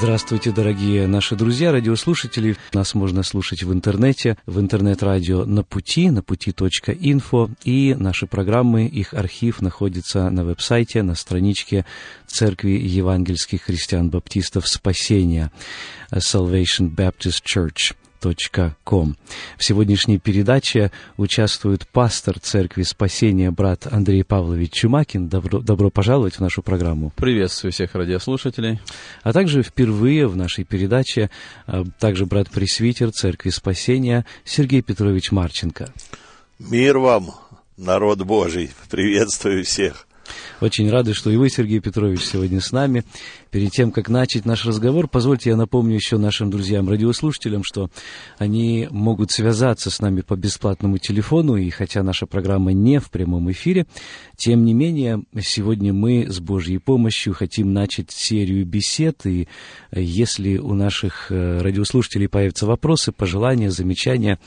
Здравствуйте, дорогие наши друзья, радиослушатели. Нас можно слушать в интернете, в интернет-радио «На пути», на пути.инфо, и наши программы, их архив находится на веб-сайте, на страничке Церкви Евангельских христиан-баптистов Спасения, Salvation Baptist Church – ком. В сегодняшней передаче участвует пастор Церкви Спасения, брат Андрей Павлович Чумакин. Добро, добро пожаловать в нашу программу. Приветствую всех радиослушателей. А также впервые в нашей передаче а, также брат Пресвитер Церкви Спасения Сергей Петрович Марченко. Мир вам, народ Божий. Приветствую всех. Очень рады, что и вы, Сергей Петрович, сегодня с нами. Перед тем, как начать наш разговор, позвольте я напомню еще нашим друзьям-радиослушателям, что они могут связаться с нами по бесплатному телефону, и хотя наша программа не в прямом эфире, тем не менее, сегодня мы с Божьей помощью хотим начать серию бесед, и если у наших э, радиослушателей появятся вопросы, пожелания, замечания,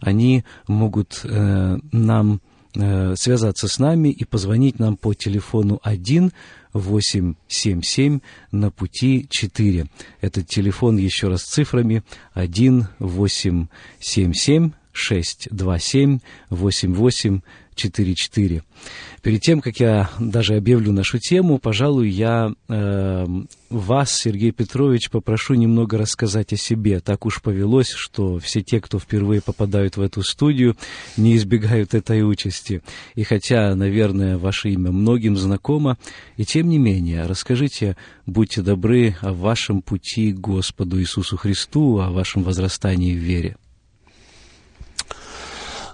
они могут э, нам связаться с нами и позвонить нам по телефону 1 877 на пути 4. Этот телефон еще раз цифрами 1 877 627 88 4.4. Перед тем, как я даже объявлю нашу тему, пожалуй, я э, вас, Сергей Петрович, попрошу немного рассказать о себе. Так уж повелось, что все те, кто впервые попадают в эту студию, не избегают этой участи. И хотя, наверное, ваше имя многим знакомо, и тем не менее, расскажите, будьте добры, о вашем пути к Господу Иисусу Христу, о вашем возрастании в вере.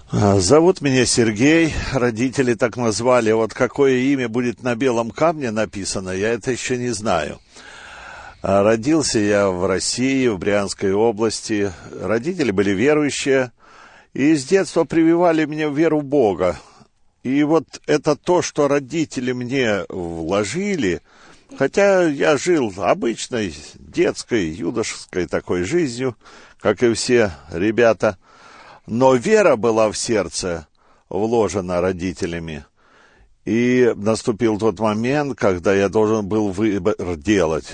А, зовут меня Сергей, родители так назвали. Вот какое имя будет на белом камне написано, я это еще не знаю. А, родился я в России, в Брянской области. Родители были верующие, и с детства прививали мне веру в Бога. И вот это то, что родители мне вложили, хотя я жил обычной детской, юношеской такой жизнью, как и все ребята – но вера была в сердце вложена родителями. И наступил тот момент, когда я должен был выбор делать.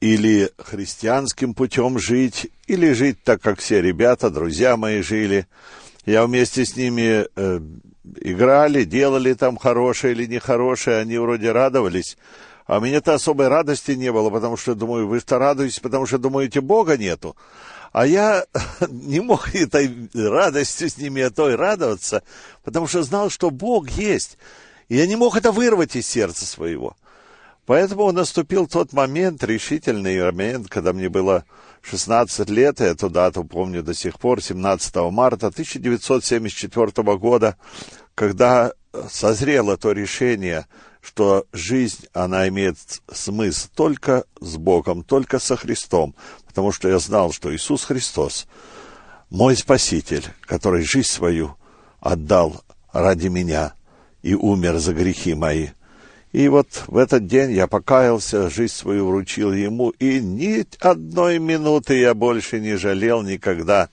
Или христианским путем жить, или жить так, как все ребята, друзья мои жили. Я вместе с ними э, играли, делали там хорошее или нехорошее, они вроде радовались. А у меня-то особой радости не было, потому что, думаю, вы-то радуетесь, потому что думаете, Бога нету. А я не мог этой радостью с ними, а той радоваться, потому что знал, что Бог есть. И я не мог это вырвать из сердца своего. Поэтому наступил тот момент, решительный момент, когда мне было 16 лет, я эту дату помню до сих пор, 17 марта 1974 года, когда созрело то решение, что жизнь, она имеет смысл только с Богом, только со Христом, потому что я знал, что Иисус Христос, мой Спаситель, который жизнь свою отдал ради меня и умер за грехи мои. И вот в этот день я покаялся, жизнь свою вручил Ему, и ни одной минуты я больше не жалел никогда,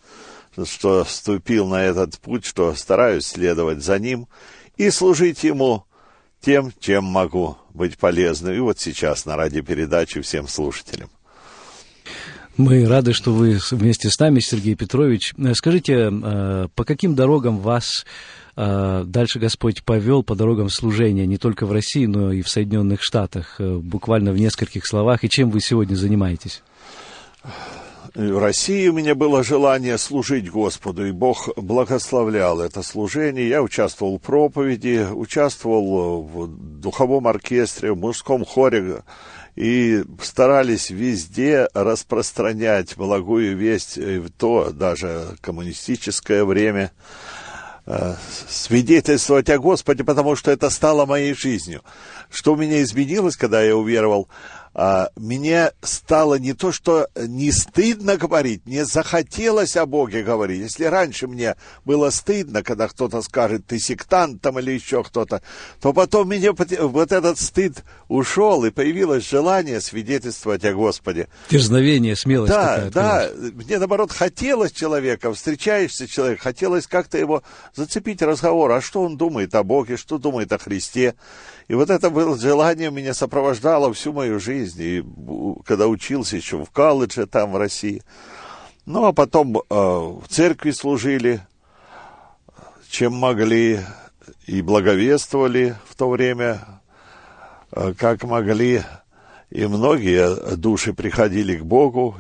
что вступил на этот путь, что стараюсь следовать за Ним и служить Ему тем, чем могу быть полезным. И вот сейчас на радиопередаче всем слушателям. Мы рады, что вы вместе с нами, Сергей Петрович. Скажите, э, по каким дорогам вас э, дальше Господь повел по дорогам служения не только в России, но и в Соединенных Штатах, э, буквально в нескольких словах, и чем вы сегодня занимаетесь? В России у меня было желание служить Господу, и Бог благословлял это служение. Я участвовал в проповеди, участвовал в духовом оркестре, в мужском хоре, и старались везде распространять благую весть в то даже коммунистическое время, э, свидетельствовать о Господе, потому что это стало моей жизнью. Что у меня изменилось, когда я уверовал? А, мне стало не то, что не стыдно говорить, мне захотелось о Боге говорить. Если раньше мне было стыдно, когда кто-то скажет, ты сектант там или еще кто-то, то потом мне вот этот стыд ушел, и появилось желание свидетельствовать о Господе. Дерзновение, смелость Да, да. Мне, наоборот, хотелось человека, встречаешься человек, хотелось как-то его зацепить разговор, а что он думает о Боге, что думает о Христе. И вот это было желание меня сопровождало всю мою жизнь. И когда учился еще в колледже там, в России. Ну, а потом э, в церкви служили, чем могли, и благовествовали в то время, э, как могли. И многие души приходили к Богу.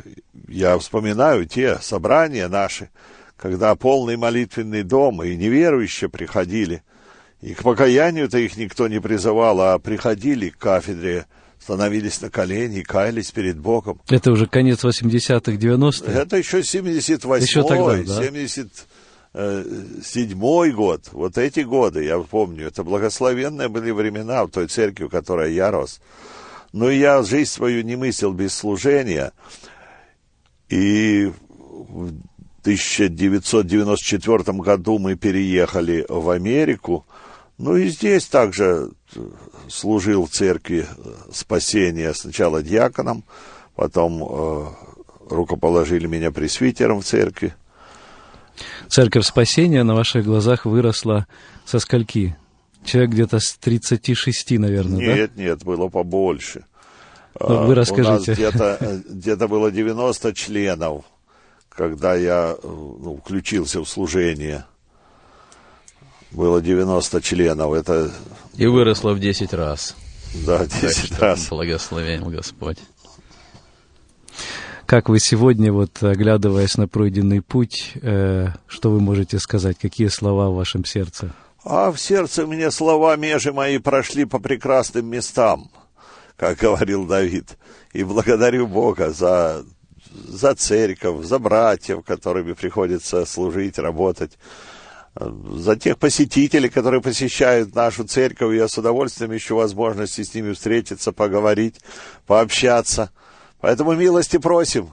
Я вспоминаю те собрания наши, когда полный молитвенный дом и неверующие приходили – и к покаянию-то их никто не призывал, а приходили к кафедре, становились на колени и каялись перед Богом. Это уже конец 80-х, 90-х? Это еще 78-й, еще тогда, да? 77-й год. Вот эти годы, я помню, это благословенные были времена в той церкви, в которой я рос. Но я жизнь свою не мыслил без служения. И в 1994 году мы переехали в Америку, ну и здесь также служил в церкви спасения сначала диаконом, потом э, рукоположили меня пресвитером в церкви. Церковь спасения на ваших глазах выросла со скольки? Человек где-то с 36, наверное, нет, да? Нет, нет, было побольше. Ну, вы расскажите. У нас где-то, где-то было 90 членов, когда я ну, включился в служение было 90 членов. Это... И выросло в 10 раз. Да, 10 раз. Благословен Господь. Как вы сегодня, вот оглядываясь на пройденный путь, э, что вы можете сказать? Какие слова в вашем сердце? А в сердце мне слова межи мои прошли по прекрасным местам, как говорил Давид. И благодарю Бога за, за церковь, за братьев, которыми приходится служить, работать за тех посетителей, которые посещают нашу церковь. Я с удовольствием ищу возможности с ними встретиться, поговорить, пообщаться. Поэтому милости просим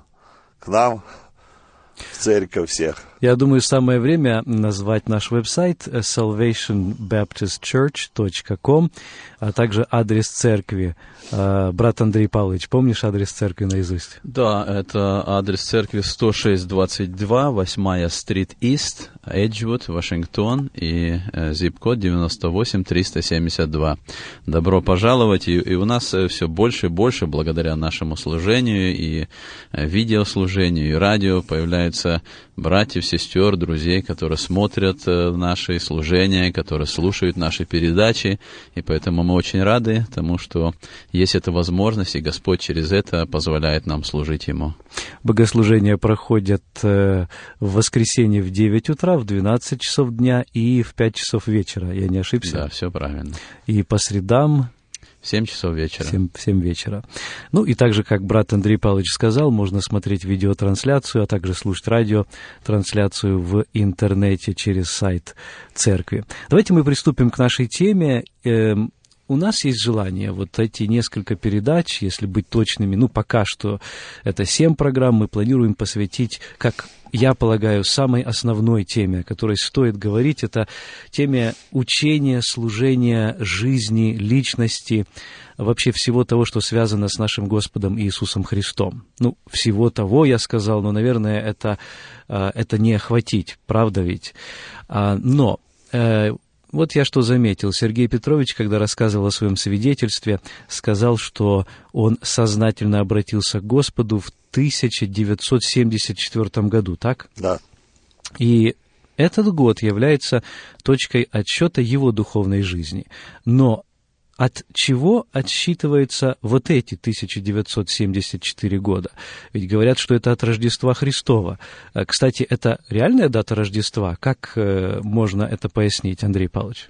к нам в церковь всех. Я думаю, самое время назвать наш веб-сайт salvationbaptistchurch.com, а также адрес церкви. А, брат Андрей Павлович, помнишь адрес церкви наизусть? Да, это адрес церкви 10622, 8 стрит Ист, Эджвуд, Вашингтон и зип-код 98372. Добро пожаловать, и, и у нас э, все больше и больше, благодаря нашему служению и э, видеослужению, и радио, появляются братьев, сестер, друзей, которые смотрят э, наши служения, которые слушают наши передачи. И поэтому мы очень рады тому, что есть эта возможность, и Господь через это позволяет нам служить Ему. Богослужения проходят э, в воскресенье в 9 утра, в 12 часов дня и в 5 часов вечера. Я не ошибся? Да, все правильно. И по средам 7 часов вечера. 7, 7 вечера. Ну и также, как брат Андрей Павлович сказал, можно смотреть видеотрансляцию, а также слушать радиотрансляцию в интернете через сайт церкви. Давайте мы приступим к нашей теме. Эм, у нас есть желание вот эти несколько передач, если быть точными, ну, пока что это семь программ, мы планируем посвятить, как я полагаю, самой основной теме, о которой стоит говорить, это теме учения, служения, жизни, личности, вообще всего того, что связано с нашим Господом Иисусом Христом. Ну, всего того, я сказал, но, наверное, это, э, это не охватить, правда ведь? А, но э, вот я что заметил. Сергей Петрович, когда рассказывал о своем свидетельстве, сказал, что он сознательно обратился к Господу в 1974 году, так? Да. И этот год является точкой отсчета его духовной жизни. Но от чего отсчитываются вот эти 1974 года? Ведь говорят, что это от Рождества Христова. А, кстати, это реальная дата Рождества? Как э, можно это пояснить, Андрей Павлович?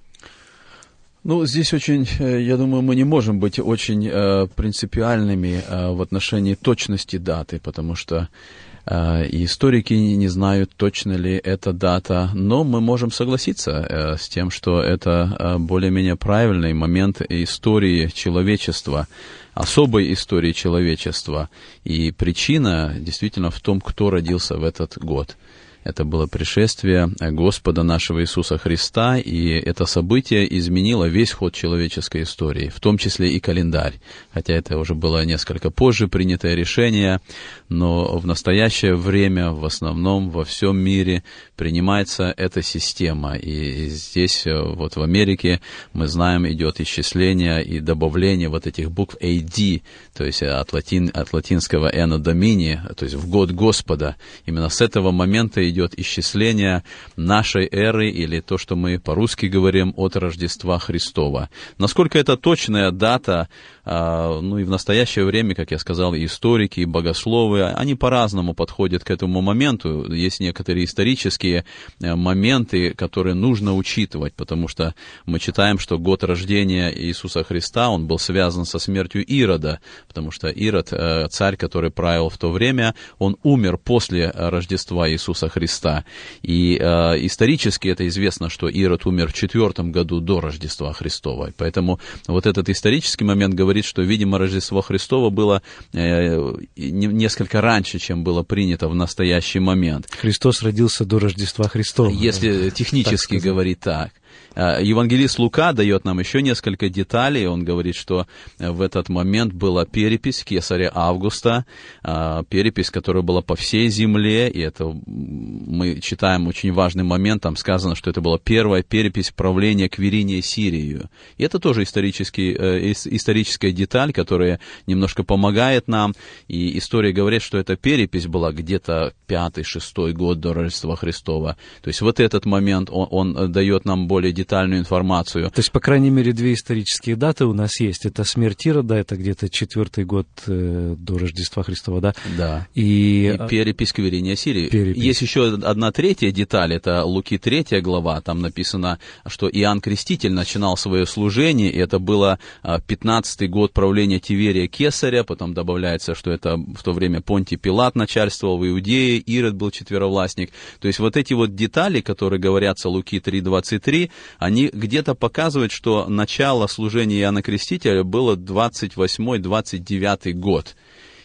Ну, здесь очень, э, я думаю, мы не можем быть очень э, принципиальными в отношении точности даты, потому что и историки не знают, точно ли это дата, но мы можем согласиться э, с тем, что это э, более-менее правильный момент истории человечества, особой истории человечества. И причина действительно в том, кто родился в этот год – это было пришествие Господа нашего Иисуса Христа, и это событие изменило весь ход человеческой истории, в том числе и календарь. Хотя это уже было несколько позже принятое решение, но в настоящее время в основном во всем мире принимается эта система. И здесь, э, вот в Америке, мы знаем, идет исчисление и добавление вот этих букв AD, то есть от, латин, от латинского «Anno Domini», то есть в год Господа. Именно с этого момента идет исчисление нашей эры, или то, что мы по-русски говорим, от Рождества Христова. Насколько это точная дата, ну и в настоящее время, как я сказал, и историки, и богословы, они по-разному подходят к этому моменту. Есть некоторые исторические э, моменты, которые нужно учитывать, потому что мы читаем, что год рождения Иисуса Христа, он был связан со смертью Ирода, потому что Ирод, э, царь, который правил в то время, он умер после Рождества Иисуса Христа. И э, исторически это известно, что Ирод умер в четвертом году до Рождества Христова. Поэтому вот этот исторический момент говорит, говорит, что, видимо, Рождество Христово было э, несколько раньше, чем было принято в настоящий момент. Христос родился до Рождества Христова. Если технически говорить так. А, евангелист Лука дает нам еще несколько деталей. Он говорит, что э, в этот момент была перепись кесаря Августа, а, перепись, которая была по всей земле, и это мы читаем очень важный момент, там сказано, что это была первая перепись правления Квериния Сирию. И это тоже исторический, э, историческая деталь, которая немножко помогает нам, и история говорит, что эта перепись была где-то пятый-шестой год до Рождества Христова. То есть вот этот момент, он, он дает нам более детальную информацию. То есть, по крайней мере, две исторические даты у нас есть. Это смерть Ирода, это где-то четвертый год э, до Рождества Христова, да? Да. И, и перепись Кверения Сирии. Перепись. Есть еще одна третья деталь, это Луки третья глава, там написано, что Иоанн Креститель начинал свое служение, и это было 15-й а, год правления Тиверия Кесаря, потом добавляется, что это в то время Понтий Пилат начальствовал в Иудее, Ирод был четверовластник. То есть вот эти вот детали, которые говорятся Луки 3.23, они где-то показывают, что начало служения Иоанна Крестителя было 28-29 год.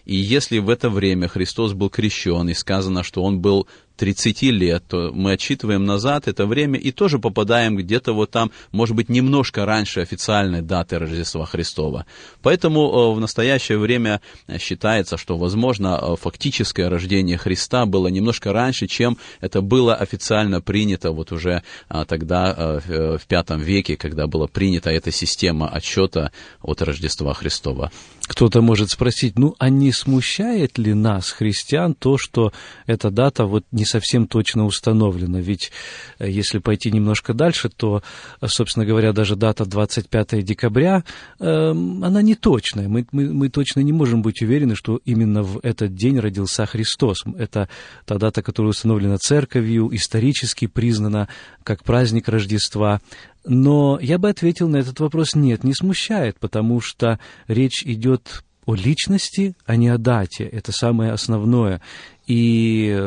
И если в это время Христос был крещен, и сказано, что он был 30 лет, то мы отчитываем назад это время и тоже попадаем где-то вот там, может быть, немножко раньше официальной даты Рождества Христова. Поэтому э, в настоящее время считается, что, возможно, э, фактическое рождение Христа было немножко раньше, чем это было официально принято вот уже а, тогда, э, в V веке, когда была принята эта система отчета от Рождества Христова. Кто-то может спросить, ну, а не смущает ли нас, христиан, то, что эта дата вот не совсем точно установлена? Ведь э, если пойти немножко дальше, то, э, собственно говоря, даже дата 25 декабря, э, она не точная. Мы, мы, мы точно не можем быть уверены, что именно в этот день родился Христос. Это та дата, которая установлена церковью, исторически признана как праздник Рождества. Но я бы ответил на этот вопрос нет, не смущает, потому что речь идет о личности, а не о дате. Это самое основное. И,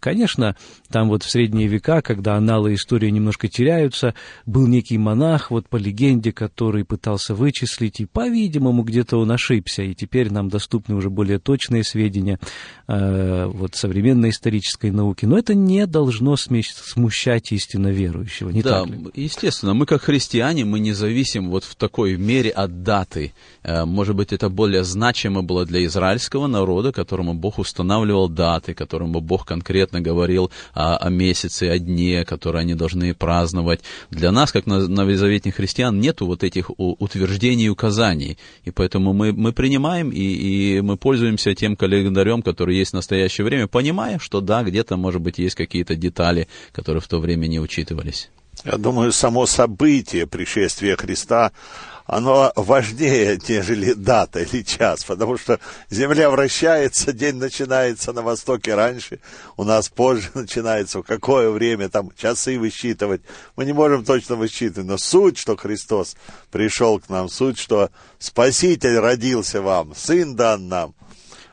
конечно, там вот в средние века, когда аналы истории немножко теряются, был некий монах, вот по легенде, который пытался вычислить, и, по-видимому, где-то он ошибся, и теперь нам доступны уже более точные сведения э, вот современной исторической науки. Но это не должно смущать истинно верующего, не да, так ли? естественно, мы как христиане, мы не зависим вот в такой мере от даты. Э, может быть, это более значимо было для израильского народа, которому Бог устанавливал даты, даты, которому Бог конкретно говорил о, о месяце, о дне, которые они должны праздновать. Для нас, как новозаветных христиан, нету вот этих утверждений и указаний. И поэтому мы, мы принимаем и, и мы пользуемся тем календарем, который есть в настоящее время, понимая, что да, где-то, может быть, есть какие-то детали, которые в то время не учитывались. Я думаю, само событие пришествия Христа оно важнее, нежели дата или час, потому что Земля вращается, день начинается на востоке раньше, у нас позже начинается, какое время, там часы высчитывать. Мы не можем точно высчитывать, но суть, что Христос пришел к нам, суть, что Спаситель родился вам, Сын дан нам,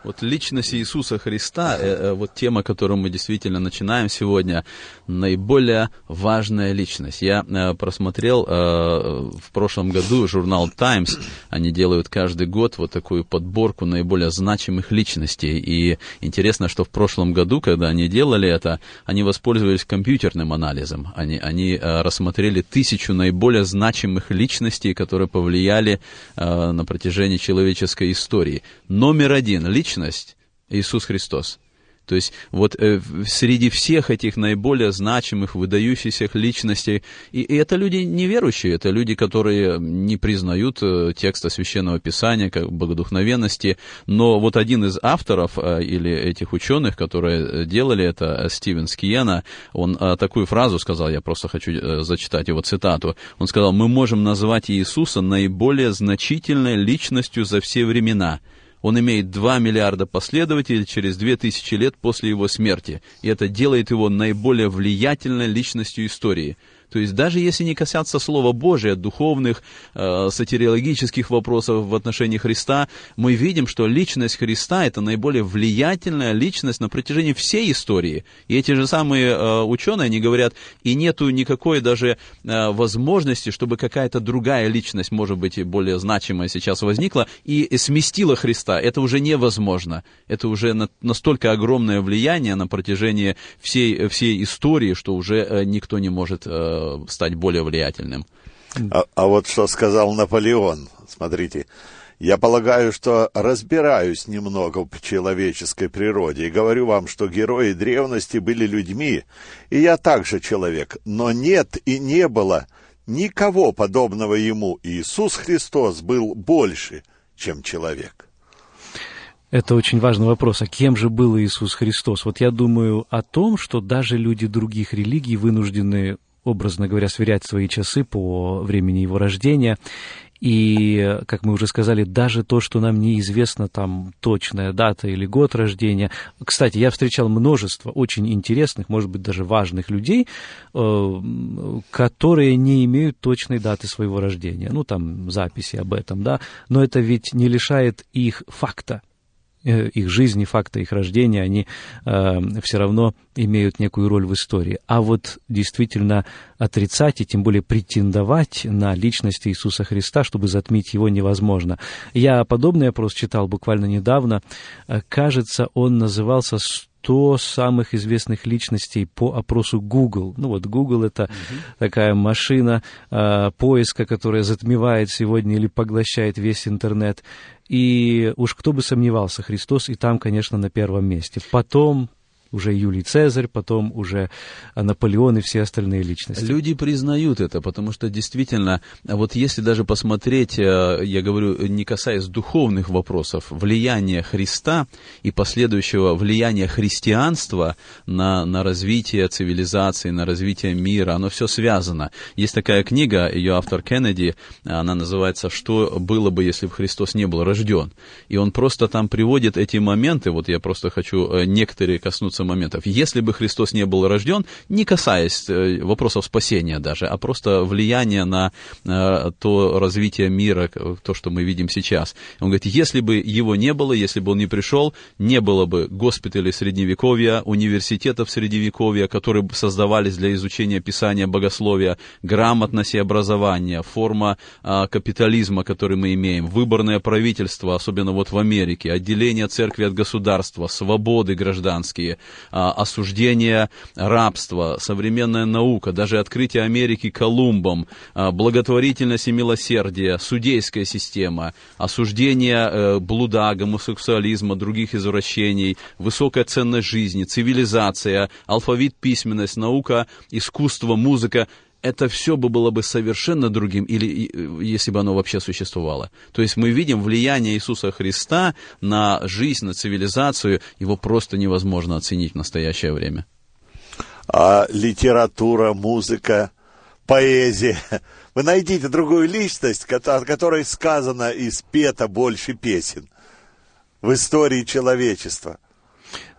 Вот личность Иисуса Христа, э, э, вот тема, которую мы действительно начинаем сегодня, наиболее важная личность. Я э, просмотрел в прошлом году журнал Times, они делают каждый год вот такую подборку наиболее значимых личностей. И интересно, что в прошлом году, когда они делали это, они воспользовались компьютерным анализом. Они, они рассмотрели тысячу наиболее значимых личностей, которые повлияли на протяжении человеческой истории. Номер один личность личность Иисус Христос. То есть вот э, среди всех этих наиболее значимых, выдающихся личностей, и, и это люди неверующие, это люди, которые не признают э, текста Священного Писания как богодухновенности, но вот один из авторов э, или этих ученых, которые делали это, э, Стивен Скиена, он э, такую фразу сказал, я просто хочу э, зачитать его цитату, он сказал, мы можем назвать Иисуса наиболее значительной личностью за все времена – он имеет 2 миллиарда последователей через 2000 лет после его смерти, и это делает его наиболее влиятельной личностью истории – то есть даже если не касаться Слова Божия, духовных, э, сатириологических вопросов в отношении Христа, мы видим, что личность Христа – это наиболее влиятельная личность на протяжении всей истории. И эти же самые э, ученые, они говорят, и нету никакой даже э, возможности, чтобы какая-то другая личность, может быть, более значимая сейчас возникла и сместила Христа. Это уже невозможно. Это уже на, настолько огромное влияние на протяжении всей, всей истории, что уже э, никто не может э, стать более влиятельным. А, а вот что сказал Наполеон, смотрите, я полагаю, что разбираюсь немного в человеческой природе и говорю вам, что герои древности были людьми, и я также человек, но нет и не было никого подобного ему. Иисус Христос был больше, чем человек. Это очень важный вопрос. А кем же был Иисус Христос? Вот я думаю о том, что даже люди других религий вынуждены образно говоря, сверять свои часы по времени его рождения. И, как мы уже сказали, даже то, что нам неизвестна там точная дата или год рождения. Кстати, я встречал множество очень интересных, может быть, даже важных людей, э, которые не имеют точной даты своего рождения. Ну, там записи об этом, да. Но это ведь не лишает их факта их жизни, факта их рождения, они э, все равно имеют некую роль в истории. А вот действительно отрицать и тем более претендовать на личность Иисуса Христа, чтобы затмить его, невозможно. Я подобный опрос читал буквально недавно. Э, кажется, он назывался 100 самых известных личностей по опросу Google. Ну вот Google это угу. такая машина э, поиска, которая затмевает сегодня или поглощает весь интернет. И уж кто бы сомневался, Христос и там, конечно, на первом месте. Потом уже Юлий Цезарь, потом уже Наполеон и все остальные личности. Люди признают это, потому что действительно, вот если даже посмотреть, э, я говорю, не касаясь духовных вопросов, влияние Христа и последующего влияния христианства на, на развитие цивилизации, на развитие мира, оно все связано. Есть такая книга, ее автор Кеннеди, она называется «Что было бы, если бы Христос не был рожден?» И он просто там приводит эти моменты, вот я просто хочу э, некоторые коснуться коснуться моментов. Если бы Христос не был рожден, не касаясь э, вопросов спасения даже, а просто влияния на э, то развитие мира, то, что мы видим сейчас. Он говорит, если бы его не было, если бы он не пришел, не было бы госпиталей Средневековья, университетов Средневековья, которые создавались для изучения Писания, богословия, грамотности образования, форма а, капитализма, который мы имеем, выборное правительство, особенно вот в Америке, отделение церкви от государства, свободы гражданские, осуждение рабства, современная наука, даже открытие Америки Колумбом, а, благотворительность и милосердие, судейская система, осуждение э, блуда, гомосексуализма, других извращений, высокая ценность жизни, цивилизация, алфавит, письменность, наука, искусство, музыка – это все бы было бы совершенно другим, или если бы оно вообще существовало. То есть мы видим влияние Иисуса Христа на жизнь, на цивилизацию, его просто невозможно оценить в настоящее время. А литература, музыка, поэзия. Вы найдите другую личность, о которой сказано и спето больше песен в истории человечества –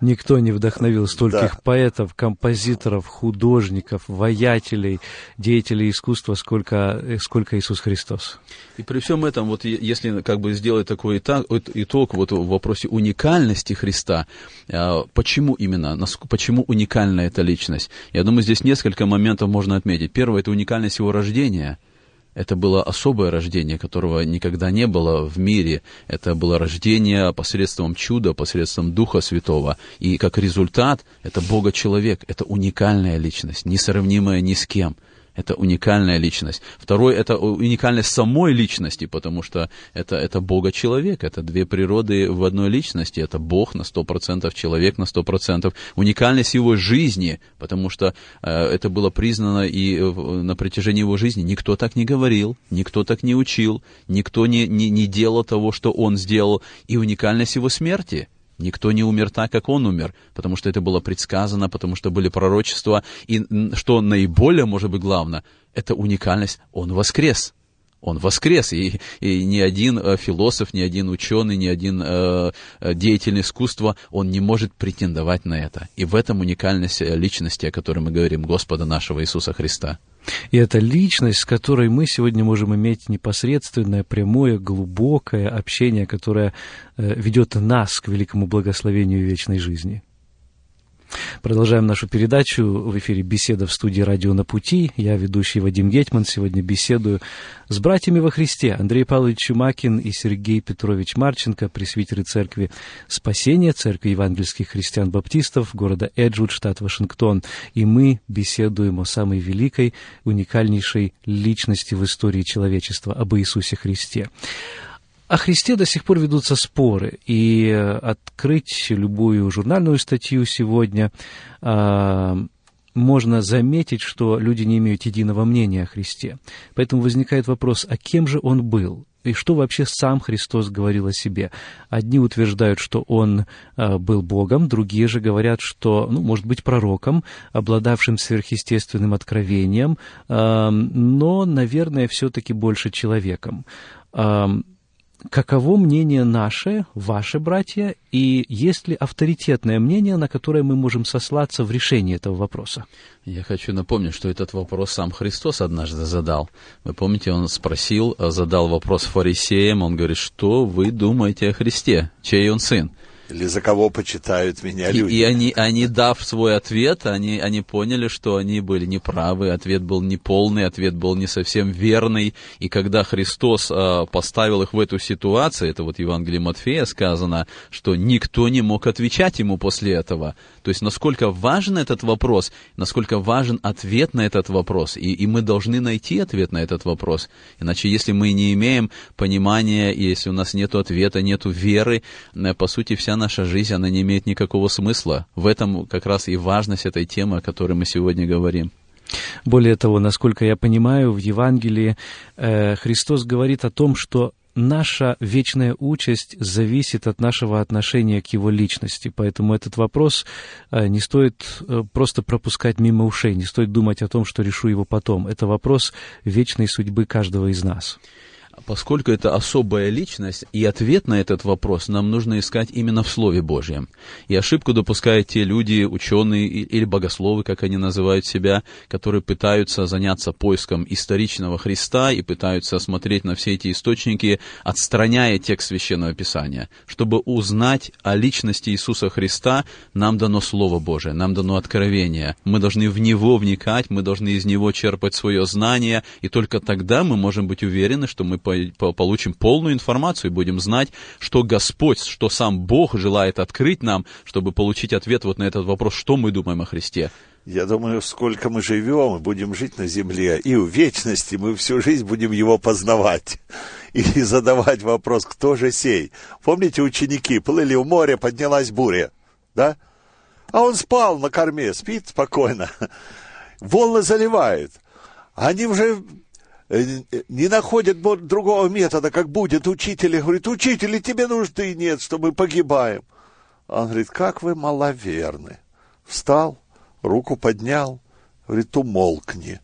Никто не вдохновил стольких да. поэтов, композиторов, художников, воятелей, деятелей искусства, сколько, э, сколько Иисус Христос. И при всем этом, вот если как бы сделать такой итог, итог вот в вопросе уникальности Христа, а, почему именно, почему уникальна эта личность? Я думаю, здесь несколько моментов можно отметить. Первое – это уникальность его рождения – это было особое рождение, которого никогда не было в мире. Это было рождение посредством чуда, посредством Духа Святого. И как результат, это Бога-человек, это уникальная личность, несравнимая ни с кем – это уникальная личность. Второй – это уникальность самой личности, потому что это, это Бога-человек, это две природы в одной личности, это Бог на 100%, человек на 100%. Уникальность его жизни, потому что э, это было признано и на протяжении его жизни. Никто так не говорил, никто так не учил, никто не, не, не делал того, что он сделал. И уникальность его смерти – Никто не умер так, как он умер, потому что это было предсказано, потому что были пророчества. И что наиболее, может быть, главное, это уникальность. Он воскрес. Он воскрес, и, и ни один э, философ, ни один ученый, ни один э, э, деятель искусства, он не может претендовать на это. И в этом уникальность э, личности, о которой мы говорим, Господа нашего Иисуса Христа. И это личность, с которой мы сегодня можем иметь непосредственное, прямое, глубокое общение, которое ведет нас к великому благословению вечной жизни. Продолжаем нашу передачу. В эфире беседа в студии «Радио на пути». Я, ведущий Вадим Гетман, сегодня беседую с братьями во Христе Андрей Павлович Чумакин и Сергей Петрович Марченко, пресвитеры Церкви Спасения, Церкви евангельских христиан-баптистов города Эджвуд, штат Вашингтон. И мы беседуем о самой великой, уникальнейшей личности в истории человечества, об Иисусе Христе. О Христе до сих пор ведутся споры, и э, открыть любую журнальную статью сегодня а, можно заметить, что люди не имеют единого мнения о Христе. Поэтому возникает вопрос, а кем же он был? И что вообще сам Христос говорил о себе? Одни утверждают, что он а, был Богом, другие же говорят, что, ну, может быть, пророком, обладавшим сверхъестественным откровением, но, наверное, все-таки больше человеком каково мнение наше, ваши братья, и есть ли авторитетное мнение, на которое мы можем сослаться в решении этого вопроса? Я хочу напомнить, что этот вопрос сам Христос однажды задал. Вы помните, он спросил, задал вопрос фарисеям, он говорит, что вы думаете о Христе, чей он сын? Или за кого почитают меня люди. И, и они, они, дав свой ответ, они, они поняли, что они были неправы, ответ был неполный, ответ был не совсем верный. И когда Христос а, поставил их в эту ситуацию, это вот Евангелие Матфея сказано, что никто не мог отвечать ему после этого. То есть насколько важен этот вопрос, насколько важен ответ на этот вопрос. И, и мы должны найти ответ на этот вопрос. Иначе если мы не имеем понимания, если у нас нет ответа, нет веры, э, по сути вся наша жизнь, она не имеет никакого смысла. В этом как раз и важность этой темы, о которой мы сегодня говорим. Более того, насколько я понимаю, в Евангелии э, Христос говорит о том, что наша вечная участь зависит от нашего отношения к его личности. Поэтому этот вопрос э, не стоит э, просто пропускать мимо ушей, не стоит думать о том, что решу его потом. Это вопрос вечной судьбы каждого из нас поскольку это особая личность, и ответ на этот вопрос нам нужно искать именно в Слове Божьем. И ошибку допускают те люди, ученые или богословы, как они называют себя, которые пытаются заняться поиском историчного Христа и пытаются смотреть на все эти источники, отстраняя текст Священного Писания. Чтобы узнать о личности Иисуса Христа, нам дано Слово Божие, нам дано откровение. Мы должны в Него вникать, мы должны из Него черпать свое знание, и только тогда мы можем быть уверены, что мы получим полную информацию и будем знать, что Господь, что сам Бог желает открыть нам, чтобы получить ответ вот на этот вопрос, что мы думаем о Христе. Я думаю, сколько мы живем и будем жить на земле, и в вечности мы всю жизнь будем его познавать. И задавать вопрос, кто же сей? Помните, ученики плыли в море, поднялась буря, да? А он спал на корме, спит спокойно. Волны заливают. Они уже не находят другого метода, как будет учитель, и говорит, учитель, тебе нужды нет, что мы погибаем. Он говорит, как вы маловерны. Встал, руку поднял, говорит, умолкни.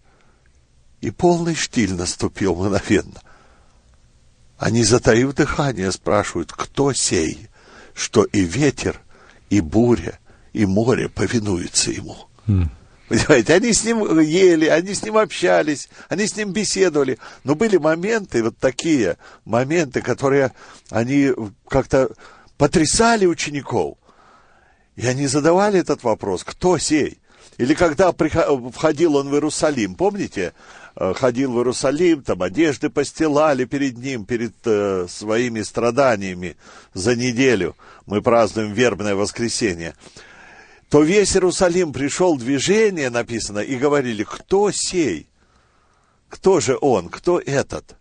И полный штиль наступил мгновенно. Они, затаив дыхание, спрашивают, кто сей, что и ветер, и буря, и море повинуются ему. Понимаете, они с ним ели, они с ним общались, они с ним беседовали. Но были моменты, вот такие моменты, которые они как-то потрясали учеников. И они задавали этот вопрос, кто сей? Или когда входил он в Иерусалим, помните, э, ходил в Иерусалим, там одежды постилали перед ним, перед э, своими страданиями за неделю. Мы празднуем вербное воскресенье то весь Иерусалим пришел движение, написано, и говорили, кто сей? Кто же он? Кто этот?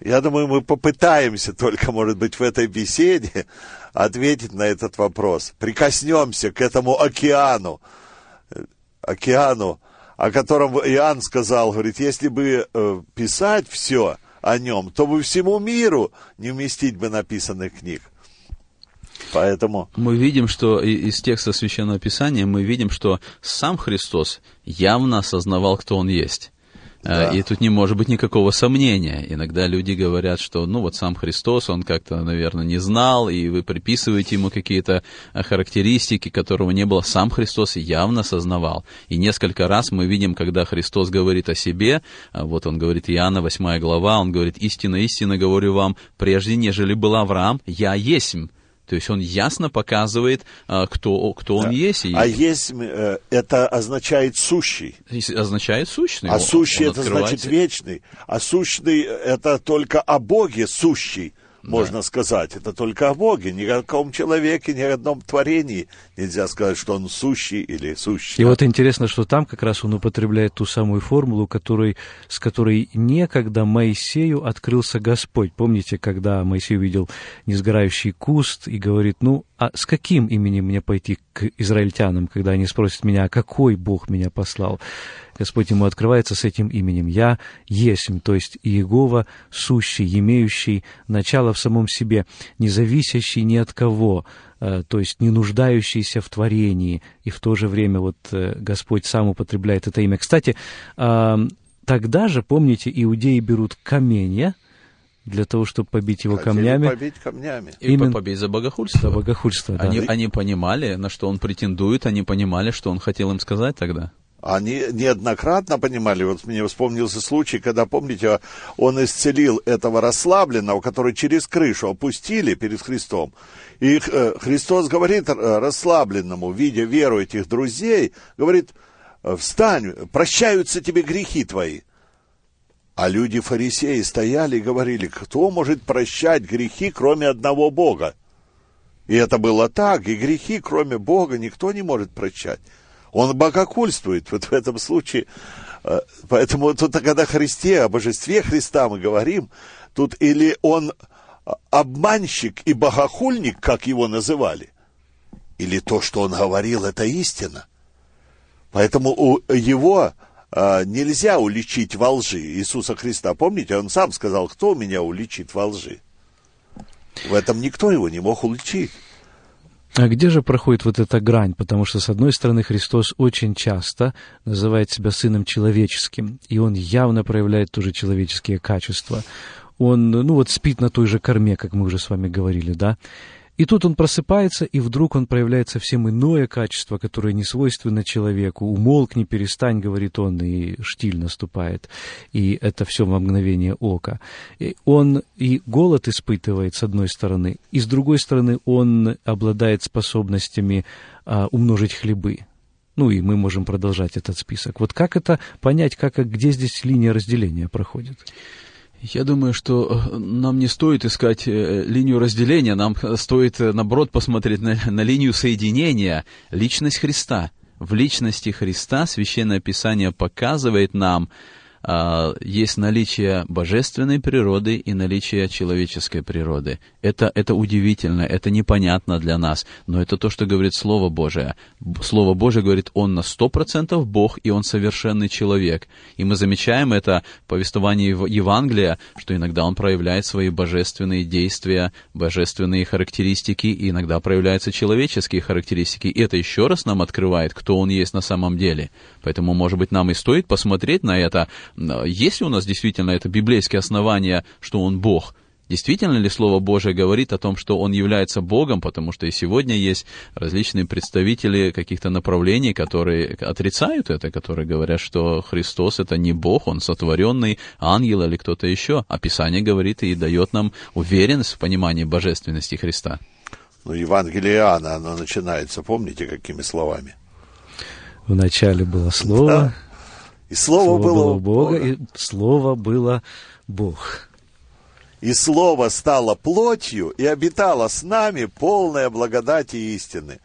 Я думаю, мы попытаемся только, может быть, в этой беседе ответить на этот вопрос. Прикоснемся к этому океану, океану, о котором Иоанн сказал, говорит, если бы э, писать все о нем, то бы всему миру не вместить бы написанных книг. Поэтому... Мы видим, что из текста Священного Писания мы видим, что сам Христос явно осознавал, кто Он есть. А, да. И тут не может быть никакого сомнения. Иногда люди говорят, что, ну, вот сам Христос, он как-то, наверное, не знал, и вы приписываете ему какие-то а, характеристики, которого не было. Сам Христос явно осознавал. И несколько раз мы видим, когда Христос говорит о себе, а, вот он говорит, Иоанна, 8 глава, он говорит, истинно, истинно говорю вам, прежде нежели был Авраам, я есмь. То есть он ясно показывает, а, кто, кто он да. есть. И... А есть, э, это означает сущий. Означает сущный. А он, сущий он это значит вечный. А сущный это только о Боге сущий можно да. сказать. Это только о Боге, ни о каком человеке, ни о одном творении нельзя сказать, что он сущий или сущий. И вот интересно, что там как раз он употребляет ту самую формулу, которой, с которой некогда Моисею открылся Господь. Помните, когда Моисей увидел несгорающий куст и говорит, ну, а с каким именем мне пойти к израильтянам, когда они спросят меня, а какой Бог меня послал? Господь ему открывается с этим именем. «Я есмь», то есть Иегова, сущий, имеющий начало в самом себе, не зависящий ни от кого, э, то есть не нуждающийся в творении, и в то же время вот э, Господь сам употребляет это имя. Кстати, тогда же, помните, иудеи берут каменья, для того, чтобы побить его Хотели камнями. побить камнями. И Именно... побить за богохульство. За богохульство, да. Они, они понимали, на что он претендует, они понимали, что он хотел им сказать тогда. Они неоднократно понимали, вот мне вспомнился случай, когда, помните, он исцелил этого расслабленного, который через крышу опустили перед Христом. И э, Христос говорит расслабленному, видя веру этих друзей, говорит, встань, прощаются тебе грехи твои. А люди фарисеи стояли и говорили, кто может прощать грехи, кроме одного Бога? И это было так, и грехи, кроме Бога, никто не может прощать. Он богохульствует вот в этом случае. Э, поэтому тут, когда о Христе, о божестве Христа мы говорим, тут или он обманщик и богохульник, как его называли, или то, что он говорил, это истина. Поэтому у его а, нельзя уличить во лжи Иисуса Христа. Помните, он сам сказал, кто меня уличит во лжи? В этом никто его не мог уличить. А где же проходит вот эта грань? Потому что, с одной стороны, Христос очень часто называет себя Сыном Человеческим, и Он явно проявляет тоже человеческие качества. Он, ну вот, спит на той же корме, как мы уже с вами говорили, да? И тут он просыпается, и вдруг он проявляет совсем иное качество, которое не свойственно человеку. «Умолкни, перестань», — говорит он, и штиль наступает. И это все во мгновение ока. И он и голод испытывает, с одной стороны, и с другой стороны, он обладает способностями а, умножить хлебы. Ну и мы можем продолжать этот список. Вот как это понять, как, где здесь линия разделения проходит? Я думаю, что э, нам не стоит искать э, линию разделения, нам стоит, э, наоборот, посмотреть на, на линию соединения, личность Христа. В личности Христа Священное Писание показывает нам, а, есть наличие божественной природы и наличие человеческой природы. Это, это удивительно, это непонятно для нас, но это то, что говорит Слово Божие. Слово Божие говорит, Он на сто процентов Бог, и Он совершенный человек. И мы замечаем это в повествовании Евангелия, что иногда Он проявляет свои божественные действия, божественные характеристики, и иногда проявляются человеческие характеристики. И это еще раз нам открывает, кто Он есть на самом деле. Поэтому, может быть, нам и стоит посмотреть на это, есть ли у нас действительно это библейское основание, что он Бог, Действительно ли Слово Божие говорит о том, что Он является Богом, потому что и сегодня есть различные представители каких-то направлений, которые отрицают это, которые говорят, что Христос это не Бог, Он сотворенный ангел или кто-то еще. А Писание говорит и дает нам уверенность в понимании божественности Христа. Ну, Евангелие Иоанна, оно начинается, помните, какими словами? В начале было Слово, да. И Слово, слово было, было Бога, Бога, и Слово было Бог. И Слово стало плотью и обитало с нами полная благодати и истины.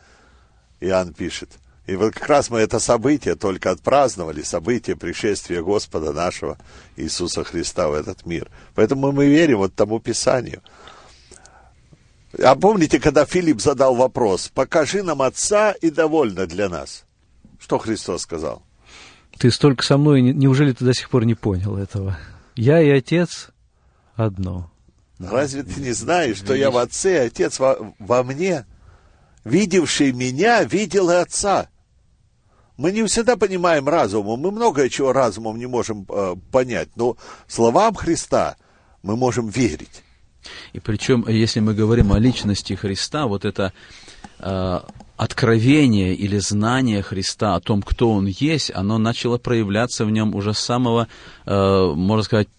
Иоанн пишет. И вот как раз мы это событие только отпраздновали, событие пришествия Господа нашего Иисуса Христа в этот мир. Поэтому мы верим вот тому Писанию. А помните, когда Филипп задал вопрос, покажи нам Отца и довольно для нас. Что Христос сказал? Ты столько со мной, неужели ты до сих пор не понял этого? Я и Отец одно. Разве ты не знаешь, что я в Отце, и Отец во, во мне? Видевший меня, видел и Отца. Мы не всегда понимаем разумом, мы многое чего разумом не можем э, понять, но словам Христа мы можем верить. И причем, если мы говорим о личности Христа, вот это э, откровение или знание Христа о том, кто Он есть, оно начало проявляться в нем уже с самого, э, можно сказать,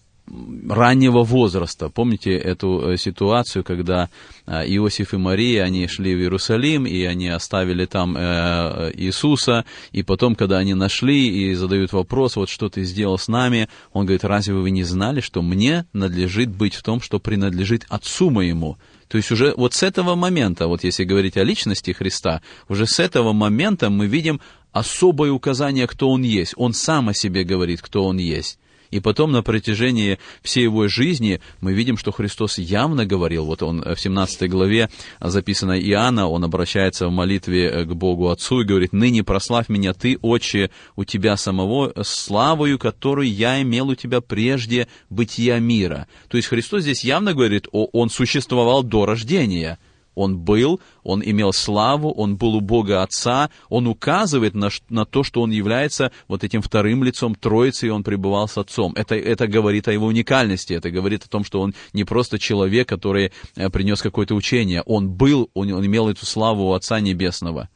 раннего возраста. Помните эту э, ситуацию, когда э, Иосиф и Мария, они шли в Иерусалим, и они оставили там Иисуса, и потом, когда они нашли и задают вопрос, вот что ты сделал с нами, он говорит, разве вы не знали, что мне надлежит быть в том, что принадлежит Отцу моему? То есть уже вот с этого момента, вот если говорить о личности Христа, уже с этого момента мы видим особое указание, кто Он есть. Он сам о себе говорит, кто Он есть. И потом на протяжении всей его жизни мы видим, что Христос явно говорил, вот он в 17 главе записано Иоанна, он обращается в молитве к Богу Отцу и говорит, «Ныне прославь меня Ты, Отче, у Тебя самого, славою, которую я имел у Тебя прежде бытия мира». То есть Христос здесь явно говорит, Он существовал до рождения – он был, он имел славу, он был у Бога Отца, он указывает на, на то, что он является вот этим вторым лицом Троицы, и он пребывал с Отцом. Это, это говорит о его уникальности, это говорит о том, что он не просто человек, который э, принес какое-то учение, он был, он, он имел эту славу у Отца Небесного.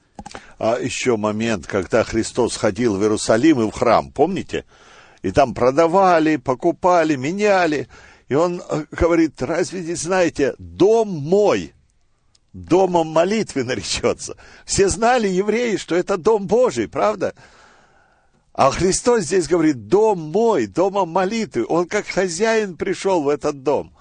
А еще момент, когда Христос ходил в Иерусалим и в храм, помните? И там продавали, покупали, меняли. И он э, говорит, разве не знаете, дом мой – домом молитвы наречется. Все знали, евреи, что это дом Божий, правда? А Христос здесь говорит, дом мой, домом молитвы. Он как хозяин пришел в этот дом.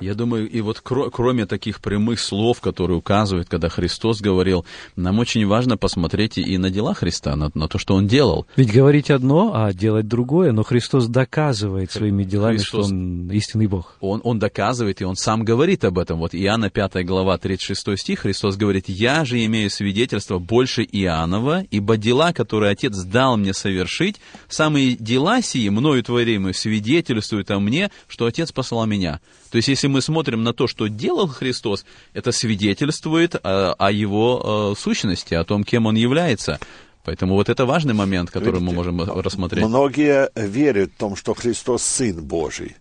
Я думаю, и вот кро- кроме таких прямых слов, которые указывают, когда Христос говорил, нам очень важно посмотреть и на дела Христа, на, на то, что Он делал. Ведь говорить одно, а делать другое, но Христос доказывает своими делами, Христос, что Он истинный Бог. Он, он доказывает, и Он сам говорит об этом. Вот Иоанна 5 глава 36 стих, Христос говорит, «Я же имею свидетельство больше Иоаннова, ибо дела, которые Отец дал мне совершить, самые дела сии, мною творимые, свидетельствуют о мне, что Отец послал меня». То есть, если мы смотрим на то, что делал Христос, это свидетельствует о, о его э, сущности, о том, кем он является. Поэтому вот это важный момент, который Видите, мы можем рассмотреть. Многие верят в том, что Христос Сын Божий,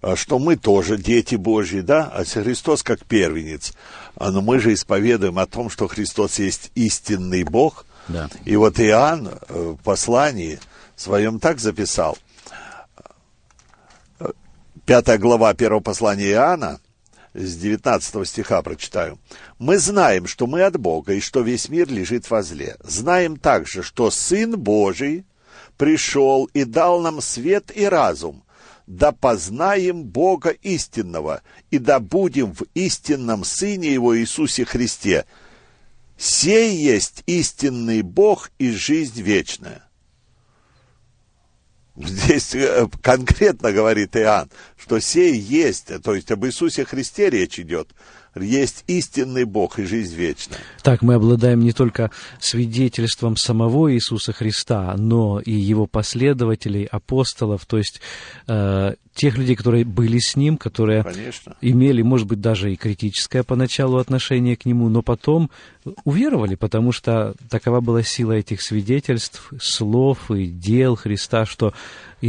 а что мы тоже дети Божьи, да, а Христос как первенец. А, но мы же исповедуем о том, что Христос есть истинный Бог. Да. И вот Иоанн э, в послании своем так записал – Пятая глава первого послания Иоанна, с 19 стиха прочитаю. «Мы знаем, что мы от Бога, и что весь мир лежит во зле. Знаем также, что Сын Божий пришел и дал нам свет и разум, да познаем Бога истинного, и да будем в истинном Сыне Его Иисусе Христе. Сей есть истинный Бог и жизнь вечная». Здесь э, конкретно говорит Иоанн, что сей есть, то есть об Иисусе Христе речь идет, есть истинный Бог и жизнь вечная. Так, мы обладаем не только свидетельством самого Иисуса Христа, но и его последователей, апостолов, то есть э, тех людей, которые были с ним, которые Конечно. имели, может быть, даже и критическое поначалу отношение к нему, но потом уверовали, потому что такова была сила этих свидетельств, слов и дел Христа, что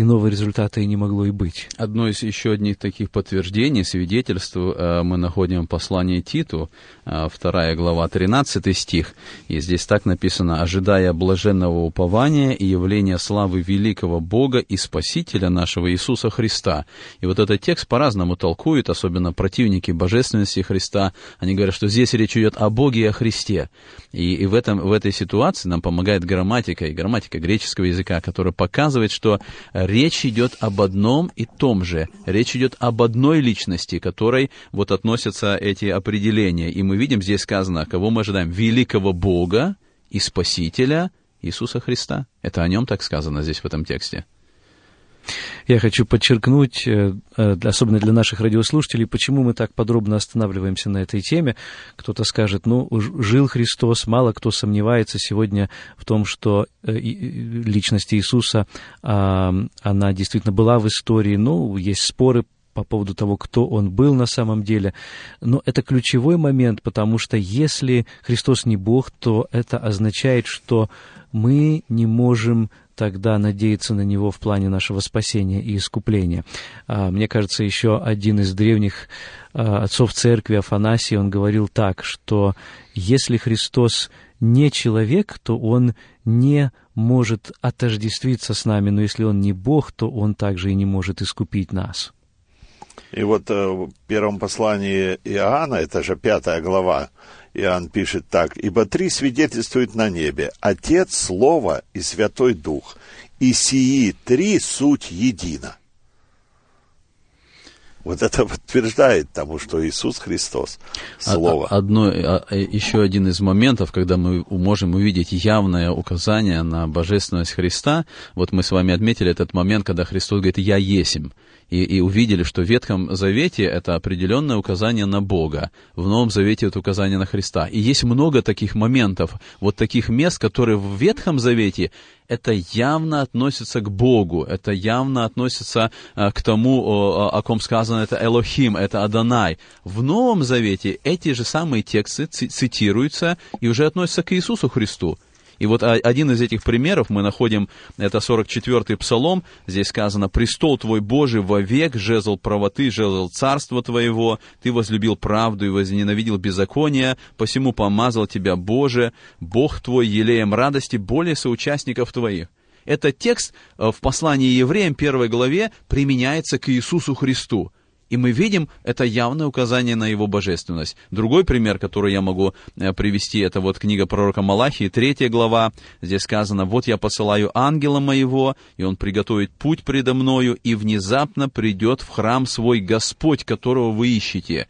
иного результата и не могло и быть. Одно из еще одних таких подтверждений, свидетельств э, мы находим в послании Титу, э, вторая глава, 13 стих, и здесь так написано, «Ожидая блаженного упования и явления славы великого Бога и Спасителя нашего Иисуса Христа». И вот этот текст по-разному толкуют, особенно противники божественности Христа. Они говорят, что здесь речь идет о Боге и о Христе. И, и в, этом, в этой ситуации нам помогает грамматика, и грамматика греческого языка, которая показывает, что речь идет об одном и том же. Речь идет об одной личности, которой вот относятся эти определения. И мы видим, здесь сказано, кого мы ожидаем? Великого Бога и Спасителя Иисуса Христа. Это о нем так сказано здесь в этом тексте. Я хочу подчеркнуть, э, э, особенно для наших радиослушателей, почему мы так подробно останавливаемся на этой теме. Кто-то скажет, ну, жил Христос, мало кто сомневается сегодня в том, что э, личность Иисуса, а, она действительно была в истории. Ну, есть споры по поводу того, кто он был на самом деле. Но это ключевой момент, потому что если Христос не Бог, то это означает, что мы не можем тогда надеяться на него в плане нашего спасения и искупления. А, мне кажется, еще один из древних а, отцов церкви, Афанасий, он говорил так, что если Христос не человек, то он не может отождествиться с нами, но если он не Бог, то он также и не может искупить нас. И вот э, в первом послании Иоанна, это же пятая глава, Иоанн пишет так, «Ибо три свидетельствуют на небе, Отец, Слово и Святой Дух, и сии три суть едино». Вот это подтверждает тому, что Иисус Христос а, Слово. Одно, а, еще один из моментов, когда мы можем увидеть явное указание на божественность Христа, вот мы с вами отметили этот момент, когда Христос говорит «Я есим» и, и увидели, что в Ветхом Завете это определенное указание на Бога, в Новом Завете это указание на Христа. И есть много таких моментов, вот таких мест, которые в Ветхом Завете это явно относится к Богу, это явно относится а, к тому, о, ком сказано это Элохим, это Адонай. В Новом Завете эти же самые тексты цитируются и уже относятся к Иисусу Христу. И вот один из этих примеров мы находим, это 44-й псалом, здесь сказано, «Престол твой Божий вовек, жезл правоты, жезл царства твоего, ты возлюбил правду и возненавидел беззаконие, посему помазал тебя Боже, Бог твой елеем радости более соучастников твоих». Этот текст э, в послании евреям, первой главе, применяется к Иисусу Христу. И мы видим это явное указание на его божественность. Другой пример, который я могу э, привести, это вот книга пророка Малахии, третья глава. Здесь сказано, вот я посылаю ангела моего, и он приготовит путь предо мною, и внезапно придет в храм свой Господь, которого вы ищете.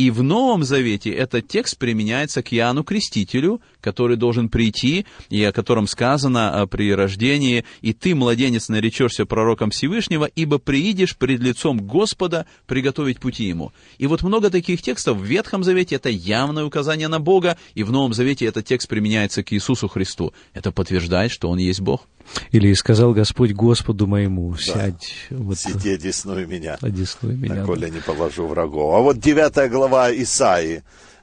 И в Новом Завете этот текст применяется к Иоанну Крестителю, который должен прийти, и о котором сказано а, при рождении, «И ты, младенец, наречешься пророком Всевышнего, ибо приидешь пред лицом Господа приготовить пути ему». И вот много таких текстов в Ветхом Завете, это явное указание на Бога, и в Новом Завете этот текст применяется к Иисусу Христу. Это подтверждает, что Он есть Бог. Или сказал Господь Господу моему, сядь. Да. Вот, Сиди, одесную меня. Одесную меня. На коля да. не положу врагов. А вот девятая глава Исаии.